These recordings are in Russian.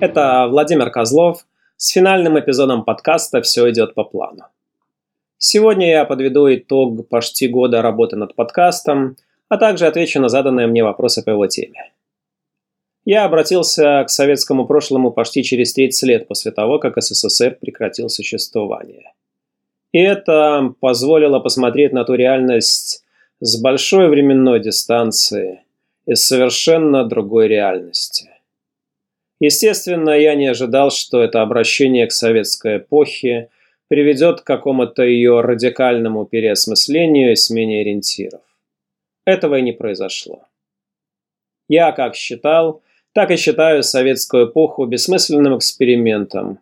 Это Владимир Козлов с финальным эпизодом подкаста «Все идет по плану». Сегодня я подведу итог почти года работы над подкастом, а также отвечу на заданные мне вопросы по его теме. Я обратился к советскому прошлому почти через 30 лет после того, как СССР прекратил существование. И это позволило посмотреть на ту реальность с большой временной дистанции из совершенно другой реальности. Естественно, я не ожидал, что это обращение к советской эпохе приведет к какому-то ее радикальному переосмыслению и смене ориентиров. Этого и не произошло. Я как считал, так и считаю советскую эпоху бессмысленным экспериментом,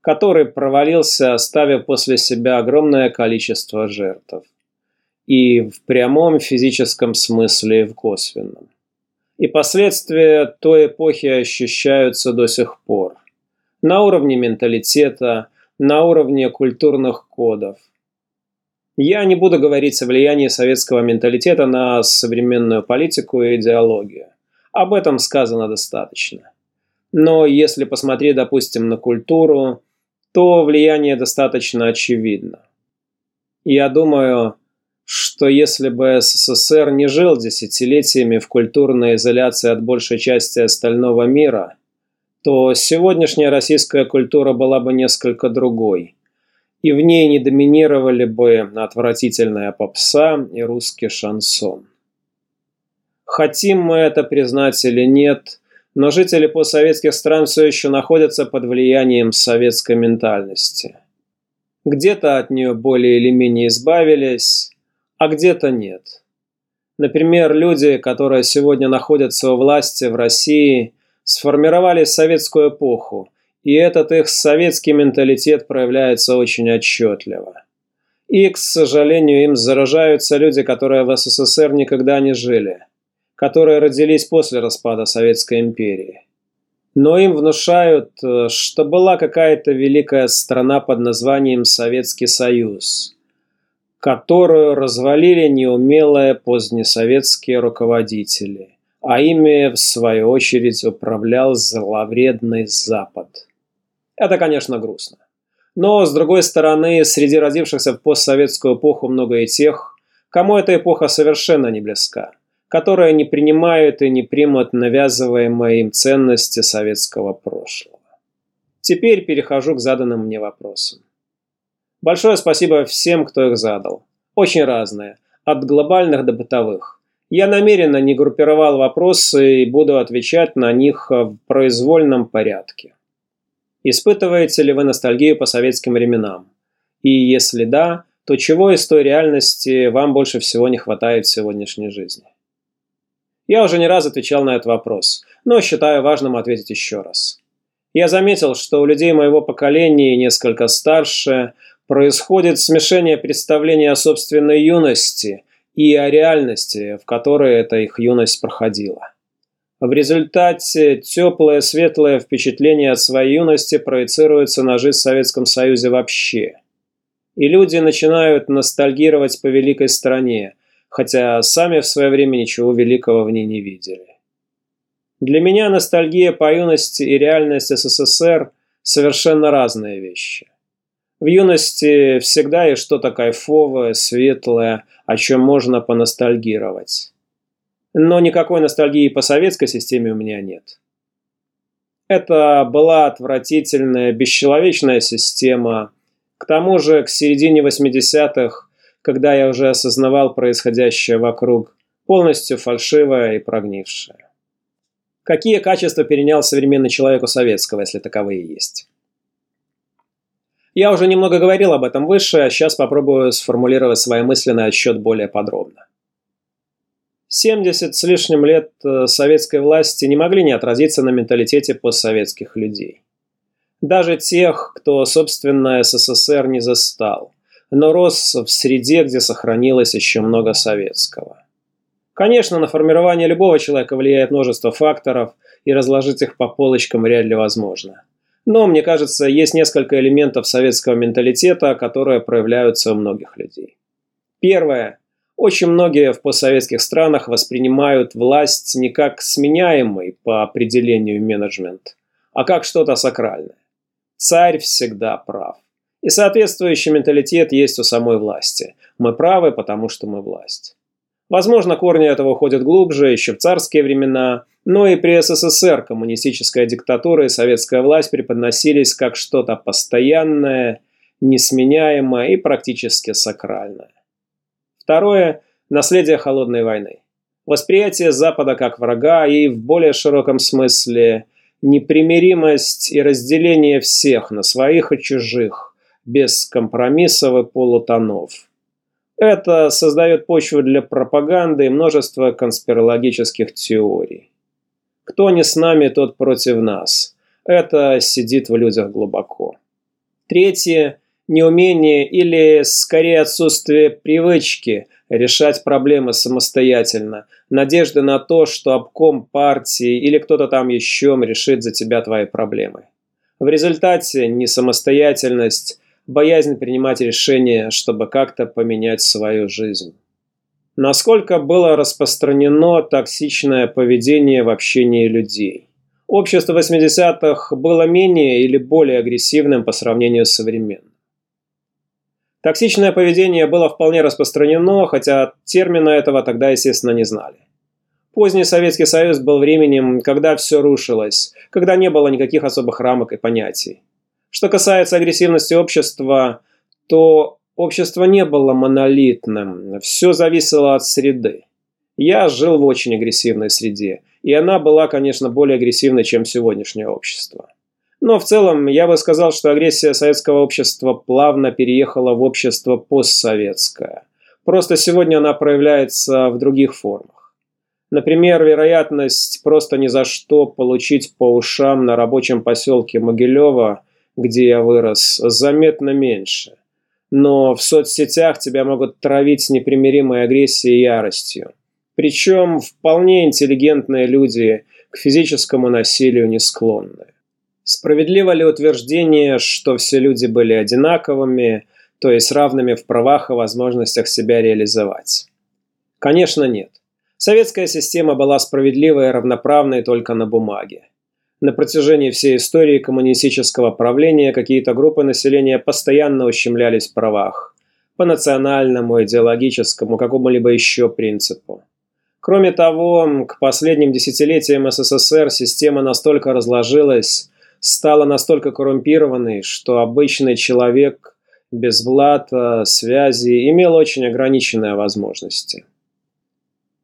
который провалился, оставив после себя огромное количество жертв. И в прямом физическом смысле, и в косвенном. И последствия той эпохи ощущаются до сих пор. На уровне менталитета, на уровне культурных кодов. Я не буду говорить о влиянии советского менталитета на современную политику и идеологию. Об этом сказано достаточно. Но если посмотреть, допустим, на культуру, то влияние достаточно очевидно. Я думаю, что если бы СССР не жил десятилетиями в культурной изоляции от большей части остального мира, то сегодняшняя российская культура была бы несколько другой, и в ней не доминировали бы отвратительная попса и русский шансон. Хотим мы это признать или нет, но жители постсоветских стран все еще находятся под влиянием советской ментальности. Где-то от нее более или менее избавились, а где-то нет. Например, люди, которые сегодня находятся у власти в России, сформировали советскую эпоху, и этот их советский менталитет проявляется очень отчетливо. И, к сожалению, им заражаются люди, которые в СССР никогда не жили, которые родились после распада Советской империи. Но им внушают, э, что была какая-то великая страна под названием Советский Союз – которую развалили неумелые позднесоветские руководители, а ими, в свою очередь, управлял зловредный Запад. Это, конечно, грустно. Но, с другой стороны, среди родившихся в постсоветскую эпоху много и тех, кому эта эпоха совершенно не близка, которые не принимают и не примут навязываемые им ценности советского прошлого. Теперь перехожу к заданным мне вопросам. Большое спасибо всем, кто их задал. Очень разные, от глобальных до бытовых. Я намеренно не группировал вопросы и буду отвечать на них в произвольном порядке. Испытываете ли вы ностальгию по советским временам? И если да, то чего из той реальности вам больше всего не хватает в сегодняшней жизни? Я уже не раз отвечал на этот вопрос, но считаю важным ответить еще раз. Я заметил, что у людей моего поколения несколько старше – происходит смешение представления о собственной юности и о реальности, в которой эта их юность проходила. В результате теплое, светлое впечатление от своей юности проецируется на жизнь в Советском Союзе вообще. И люди начинают ностальгировать по великой стране, хотя сами в свое время ничего великого в ней не видели. Для меня ностальгия по юности и реальность СССР – совершенно разные вещи. В юности всегда есть что-то кайфовое, светлое, о чем можно поностальгировать. Но никакой ностальгии по советской системе у меня нет. Это была отвратительная, бесчеловечная система. К тому же, к середине 80-х, когда я уже осознавал происходящее вокруг, полностью фальшивая и прогнившая. Какие качества перенял современный человек у советского, если таковые есть? Я уже немного говорил об этом выше, а сейчас попробую сформулировать свои мысли на отсчет более подробно. 70 с лишним лет э, советской власти не могли не отразиться на менталитете постсоветских людей. Даже тех, кто, собственно, СССР не застал, но рос в среде, где сохранилось еще много советского. Конечно, на формирование любого человека влияет множество факторов, и разложить их по полочкам вряд ли возможно. Но, мне кажется, есть несколько элементов советского менталитета, которые проявляются у многих людей. Первое. Очень многие в постсоветских странах воспринимают власть не как сменяемый по определению менеджмент, а как что-то сакральное. Царь всегда прав. И соответствующий менталитет есть у самой власти. Мы правы, потому что мы власть. Возможно, корни этого уходят глубже, еще в царские времена, но и при СССР коммунистическая диктатура и советская власть преподносились как что-то постоянное, несменяемое и практически сакральное. Второе – наследие холодной войны. Восприятие Запада как врага и, в более широком смысле, непримиримость и разделение всех на своих и чужих, без компромиссов и полутонов. Это создает почву для пропаганды и множества конспирологических теорий. Кто не с нами, тот против нас. Это сидит в людях глубоко. Третье – неумение или, скорее, отсутствие привычки решать проблемы самостоятельно, надежды на то, что обком партии или кто-то там еще решит за тебя твои проблемы. В результате несамостоятельность, боязнь принимать решения, чтобы как-то поменять свою жизнь. Насколько было распространено токсичное поведение в общении людей? Общество 80-х было менее или более агрессивным по сравнению с современным. Токсичное поведение было вполне распространено, хотя термина этого тогда, естественно, не знали. Поздний Советский Союз был временем, когда все рушилось, когда не было никаких особых рамок и понятий. Что касается агрессивности общества, то общество не было монолитным, все зависело от среды. Я жил в очень агрессивной среде, и она была, конечно, более агрессивной, чем сегодняшнее общество. Но в целом я бы сказал, что агрессия советского общества плавно переехала в общество постсоветское. Просто сегодня она проявляется в других формах. Например, вероятность просто ни за что получить по ушам на рабочем поселке Могилева, где я вырос, заметно меньше. Но в соцсетях тебя могут травить непримиримой агрессией и яростью. Причем вполне интеллигентные люди к физическому насилию не склонны. Справедливо ли утверждение, что все люди были одинаковыми, то есть равными в правах и возможностях себя реализовать? Конечно, нет. Советская система была справедливой и равноправной только на бумаге. На протяжении всей истории коммунистического правления какие-то группы населения постоянно ущемлялись в правах. По национальному, идеологическому, какому-либо еще принципу. Кроме того, к последним десятилетиям СССР система настолько разложилась, стала настолько коррумпированной, что обычный человек без блата, связи имел очень ограниченные возможности.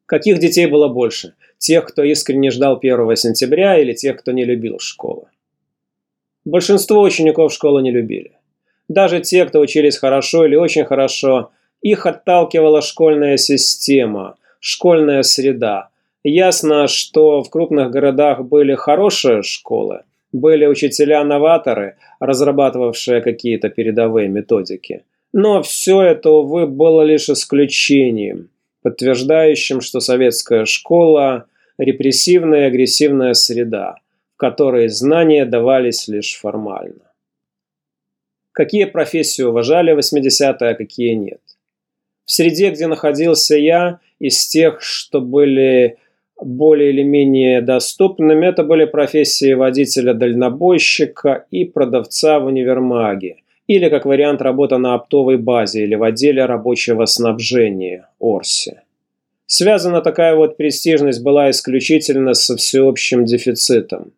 Каких детей было больше? Тех, кто искренне ждал 1 сентября или тех, кто не любил школу? Большинство учеников школы не любили. Даже те, кто учились хорошо или очень хорошо, их отталкивала школьная система, школьная среда. Ясно, что в крупных городах были хорошие школы, были учителя-новаторы, разрабатывавшие какие-то передовые методики. Но все это, увы, было лишь исключением, подтверждающим, что советская школа – репрессивная и агрессивная среда, в которой знания давались лишь формально. Какие профессии уважали в 80-е, а какие нет? В среде, где находился я, из тех, что были более или менее доступными, это были профессии водителя-дальнобойщика и продавца в универмаге, или как вариант работа на оптовой базе или в отделе рабочего снабжения Орси. Связана такая вот престижность была исключительно со всеобщим дефицитом.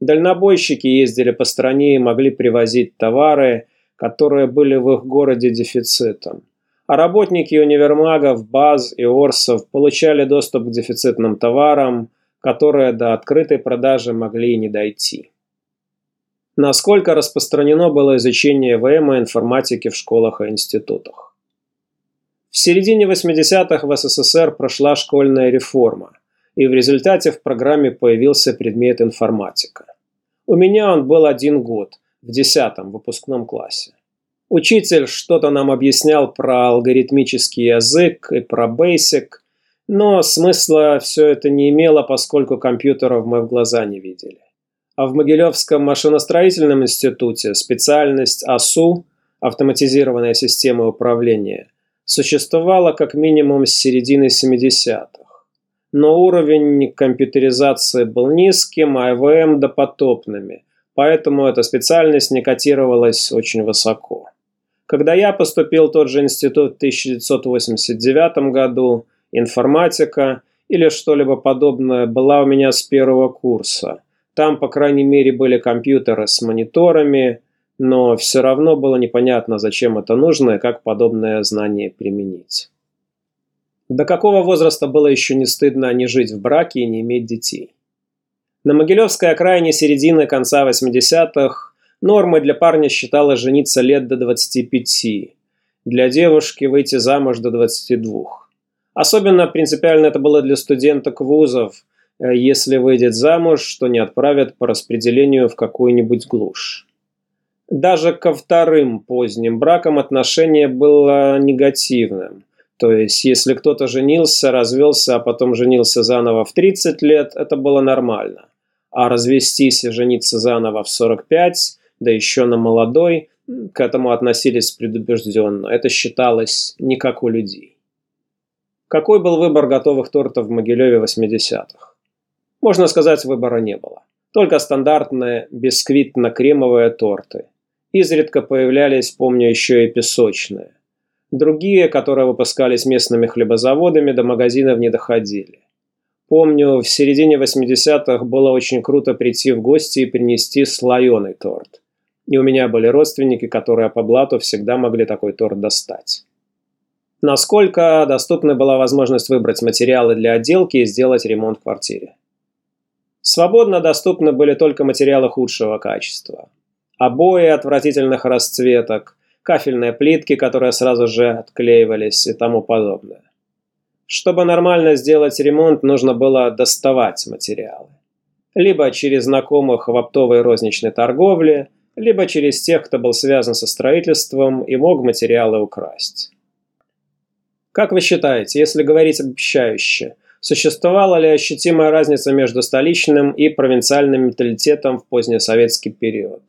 Дальнобойщики ездили по стране и могли привозить товары, которые были в их городе дефицитом а работники универмагов, баз и орсов получали доступ к дефицитным товарам, которые до открытой продажи могли и не дойти. Насколько распространено было изучение ВМ и информатики в школах и институтах? В середине 80-х в СССР прошла школьная реформа, и в результате в программе появился предмет информатика. У меня он был один год, в 10 выпускном классе. Учитель что-то нам объяснял про алгоритмический язык и про Basic, но смысла все это не имело, поскольку компьютеров мы в глаза не видели. А в Могилевском машиностроительном институте специальность АСУ – автоматизированная система управления – существовала как минимум с середины 70-х. но уровень компьютеризации был низким, а ИВМ допотопными, поэтому эта специальность не котировалась очень высоко. Когда я поступил в тот же институт в 1989 году, информатика или что-либо подобное была у меня с первого курса. Там, по крайней мере, были компьютеры с мониторами, но все равно было непонятно, зачем это нужно и как подобное знание применить. До какого возраста было еще не стыдно не жить в браке и не иметь детей? На Могилевской окраине середины конца 80-х нормой для парня считалось жениться лет до 25, для девушки выйти замуж до 22. Особенно принципиально это было для студенток вузов, э, если выйдет замуж, то не отправят по распределению в какую-нибудь глушь. Даже ко вторым поздним бракам отношение было негативным. То есть, если кто-то женился, развелся, а потом женился заново в 30 лет, это было нормально. А развестись и жениться заново в 45, да еще на молодой, к этому относились предубежденно. Это считалось не как у людей. Какой был выбор готовых тортов в Могилеве 80-х? Можно сказать, выбора не было. Только стандартные бисквитно-кремовые торты. Изредка появлялись, помню, еще и песочные. Другие, которые выпускались местными хлебозаводами, до магазинов не доходили. Помню, в середине 80-х было очень круто прийти в гости и принести слоеный торт. И у меня были родственники, которые по блату всегда могли такой торт достать. Насколько доступна была возможность выбрать материалы для отделки и сделать ремонт в квартире. Свободно доступны были только материалы худшего качества обои отвратительных расцветок, кафельные плитки, которые сразу же отклеивались и тому подобное. Чтобы нормально сделать ремонт, нужно было доставать материалы. Либо через знакомых в оптовой розничной торговле, либо через тех, кто был связан со строительством и мог материалы украсть. Как вы считаете, если говорить обобщающе, существовала ли ощутимая разница между столичным и провинциальным менталитетом в позднесоветский период?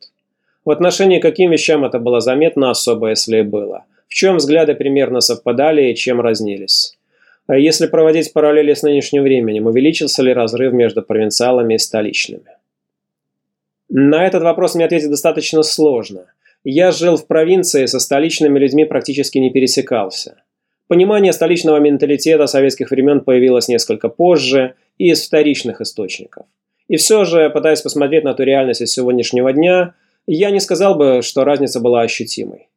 В отношении каким вещам это было заметно особо, если и было? В чем взгляды примерно совпадали и чем разнились? А если проводить параллели с нынешним временем, увеличился ли разрыв между провинциалами и столичными? На этот вопрос мне ответить достаточно сложно. Я жил в провинции, со столичными людьми практически не пересекался. Понимание столичного менталитета советских времен появилось несколько позже и из вторичных источников. И все же, пытаясь посмотреть на ту реальность из сегодняшнего дня – я не сказал бы, что разница была ощутимой.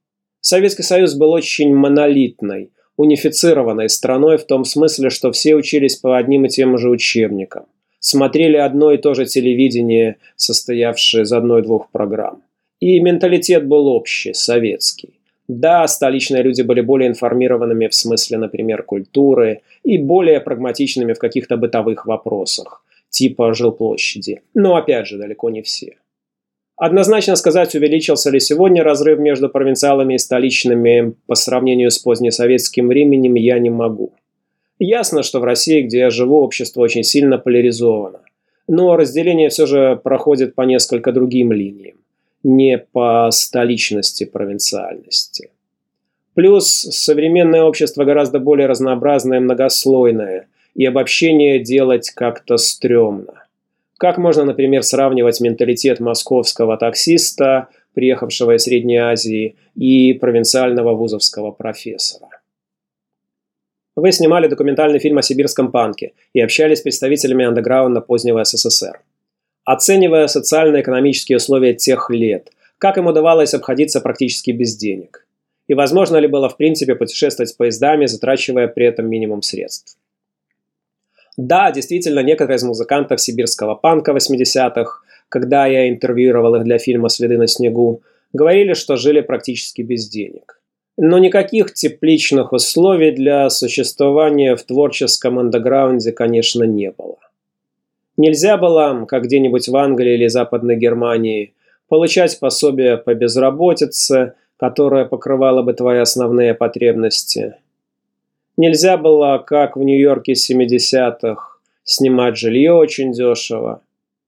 Советский Союз был очень монолитной, унифицированной страной в том смысле, что все учились по одним и тем же учебникам, смотрели одно и то же телевидение, состоявшее из одной-двух программ. И менталитет был общий, советский. Да, столичные люди были более информированными в смысле, например, культуры и более прагматичными в каких-то бытовых вопросах, типа жилплощади, но опять же далеко не все. Однозначно сказать, увеличился ли сегодня разрыв между провинциалами и столичными по сравнению с позднесоветским временем, я не могу. Ясно, что в России, где я живу, общество очень сильно поляризовано. Но разделение все же проходит по несколько другим линиям, не по столичности, провинциальности. Плюс современное общество гораздо более разнообразное и многослойное, и обобщение делать как-то стрёмно. Как можно, например, сравнивать менталитет московского таксиста, приехавшего из Средней Азии, и провинциального вузовского профессора? Вы снимали документальный фильм о сибирском панке и общались с представителями андеграунда позднего СССР. Оценивая социально-экономические условия тех лет, как им удавалось обходиться практически без денег? И возможно ли было в принципе путешествовать поездами, затрачивая при этом минимум средств? Да, действительно, некоторые из музыкантов сибирского панка 80-х, когда я интервьюировал их для фильма «Следы на снегу», говорили, что жили практически без денег. Но никаких тепличных условий для существования в творческом андеграунде, конечно, не было. Нельзя было, как где-нибудь в Англии или Западной Германии, получать пособие по безработице, которое покрывало бы твои основные потребности – Нельзя было, как в Нью-Йорке 70-х, снимать жилье очень дешево.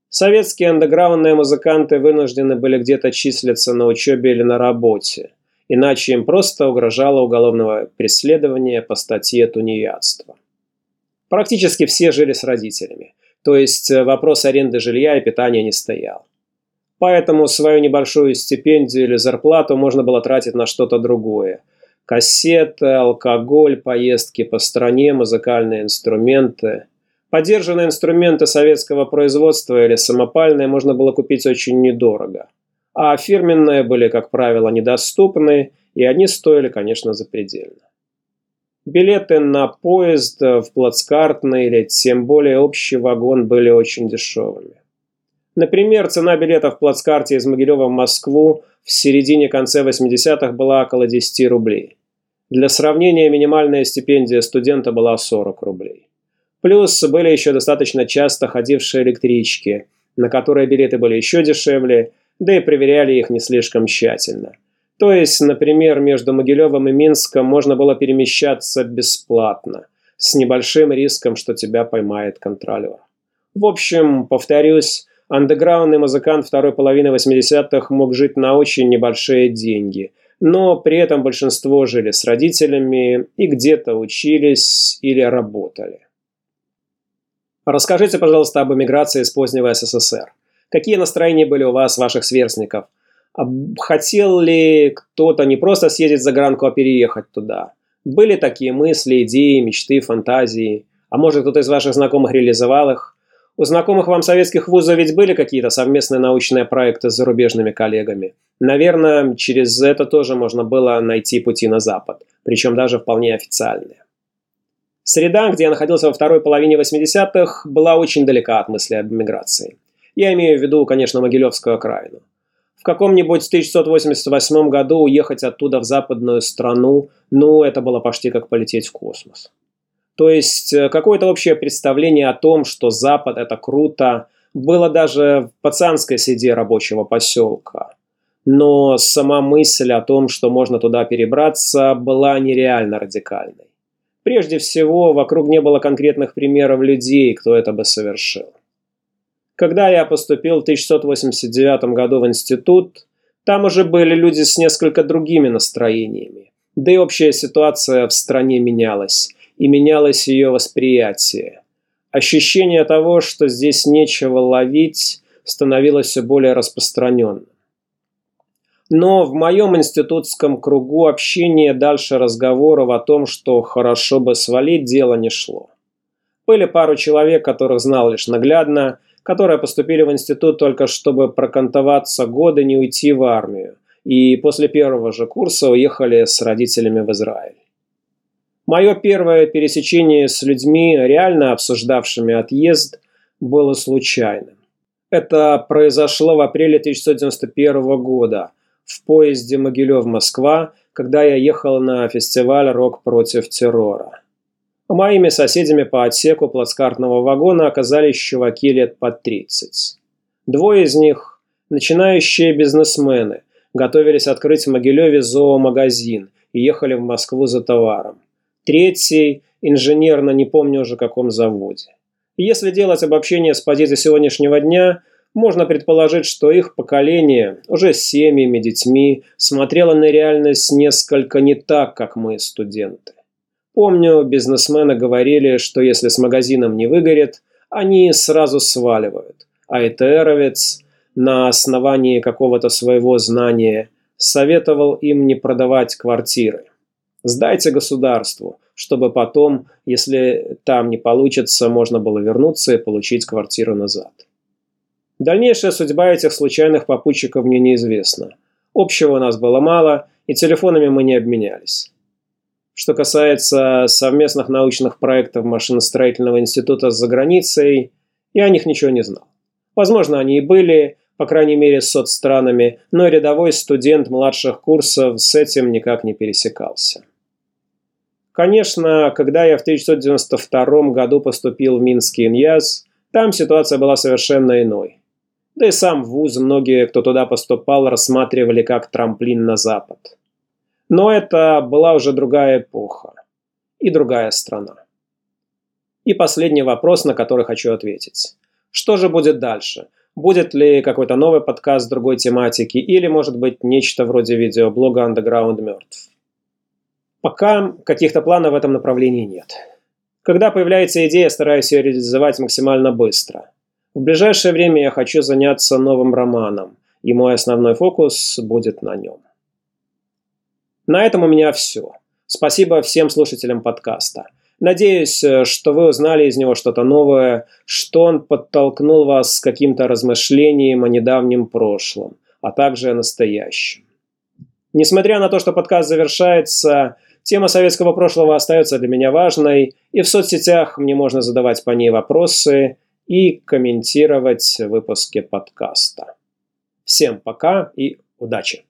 Советские андеграундные музыканты вынуждены были где-то числиться на учебе или на работе, иначе им просто угрожало уголовное преследование по статье тунеядства. Практически все жили с родителями, то есть э, вопрос аренды жилья и питания не стоял. Поэтому свою небольшую стипендию или зарплату можно было тратить на что-то другое. Кассеты, алкоголь, поездки по стране, музыкальные инструменты. Подержанные инструменты советского производства или самопальные можно было купить очень недорого. А фирменные были, как правило, недоступны, и они стоили, конечно, запредельно. Билеты на поезд в плацкартный или тем более общий вагон были очень дешевыми. Например, цена билета в плацкарте из Могилева в Москву в середине-конце 80-х была около 10 рублей. Для сравнения, минимальная стипендия студента была 40 рублей. Плюс были еще достаточно часто ходившие электрички, на которые билеты были еще дешевле, да и проверяли их не слишком тщательно. То есть, например, между Могилевым и Минском можно было перемещаться бесплатно, с небольшим риском, что тебя поймает контролер. В общем, повторюсь, Андеграундный музыкант второй половины 80-х мог жить на очень небольшие деньги, но при этом большинство жили с родителями и где-то учились или работали. Расскажите, пожалуйста, об эмиграции из позднего СССР. Какие настроения были у вас, ваших сверстников? Хотел ли кто-то не просто съездить за гранку, а переехать туда? Были такие мысли, идеи, мечты, фантазии? А может, кто-то из ваших знакомых реализовал их? У знакомых вам советских вузов ведь были какие-то совместные научные проекты с зарубежными коллегами. Наверное, через это тоже можно было найти пути на Запад, причем даже вполне официальные. Среда, где я находился во второй половине 80-х, была очень далека от мысли об эмиграции. Я имею в виду, конечно, Могилевскую окраину. В каком-нибудь 1988 году уехать оттуда в западную страну, ну, это было почти как полететь в космос. То есть э, какое-то общее представление о том, что Запад – это круто, было даже в пацанской среде рабочего поселка. Но сама мысль о том, что можно туда перебраться, была нереально радикальной. Прежде всего, вокруг не было конкретных примеров людей, кто это бы совершил. Когда я поступил в 1689 году в институт, там уже были люди с несколько другими настроениями. Да и общая ситуация в стране менялась и менялось ее восприятие. Ощущение того, что здесь нечего ловить, становилось все более распространенным. Но в моем институтском кругу общения дальше разговоров о том, что хорошо бы свалить, дело не шло. Были пару человек, которых знал лишь наглядно, которые поступили в институт только чтобы прокантоваться годы, не уйти в армию, и после первого же курса уехали с родителями в Израиль. Мое первое пересечение с людьми, реально обсуждавшими отъезд, было случайным. Это произошло в апреле 1991 года в поезде Могилев-Москва, когда я ехал на фестиваль «Рок против террора». Моими соседями по отсеку плацкартного вагона оказались чуваки лет под 30. Двое из них – начинающие бизнесмены, готовились открыть в Могилеве зоомагазин и ехали в Москву за товаром третий – инженер на не помню уже каком заводе. Если делать обобщение с позиции сегодняшнего дня, можно предположить, что их поколение, уже с семьями, детьми, смотрело на реальность несколько не так, как мы, студенты. Помню, бизнесмены говорили, что если с магазином не выгорит, они сразу сваливают. А ИТРовец на основании какого-то своего знания советовал им не продавать квартиры. Сдайте государству, чтобы потом, если там не получится, можно было вернуться и получить квартиру назад. Дальнейшая судьба этих случайных попутчиков мне неизвестна. Общего у нас было мало, и телефонами мы не обменялись. Что касается совместных научных проектов машиностроительного института за границей, я о них ничего не знал. Возможно, они и были, по крайней мере, с соцстранами, но рядовой студент младших курсов с этим никак не пересекался. Конечно, когда я в 1992 году поступил в Минский ИНЯС, там ситуация была совершенно иной. Да и сам вуз многие, кто туда поступал, рассматривали как трамплин на Запад. Но это была уже другая эпоха и другая страна. И последний вопрос, на который хочу ответить. Что же будет дальше? Будет ли какой-то новый подкаст другой тематики или, может быть, нечто вроде видеоблога «Underground мертв»? Пока каких-то планов в этом направлении нет. Когда появляется идея, стараюсь ее реализовать максимально быстро. В ближайшее время я хочу заняться новым романом, и мой основной фокус будет на нем. На этом у меня все. Спасибо всем слушателям подкаста. Надеюсь, что вы узнали из него что-то новое, что он подтолкнул вас к каким-то размышлениям о недавнем прошлом, а также о настоящем. Несмотря на то, что подкаст завершается, тема советского прошлого остается для меня важной, и в соцсетях мне можно задавать по ней вопросы и комментировать выпуски подкаста. Всем пока и удачи!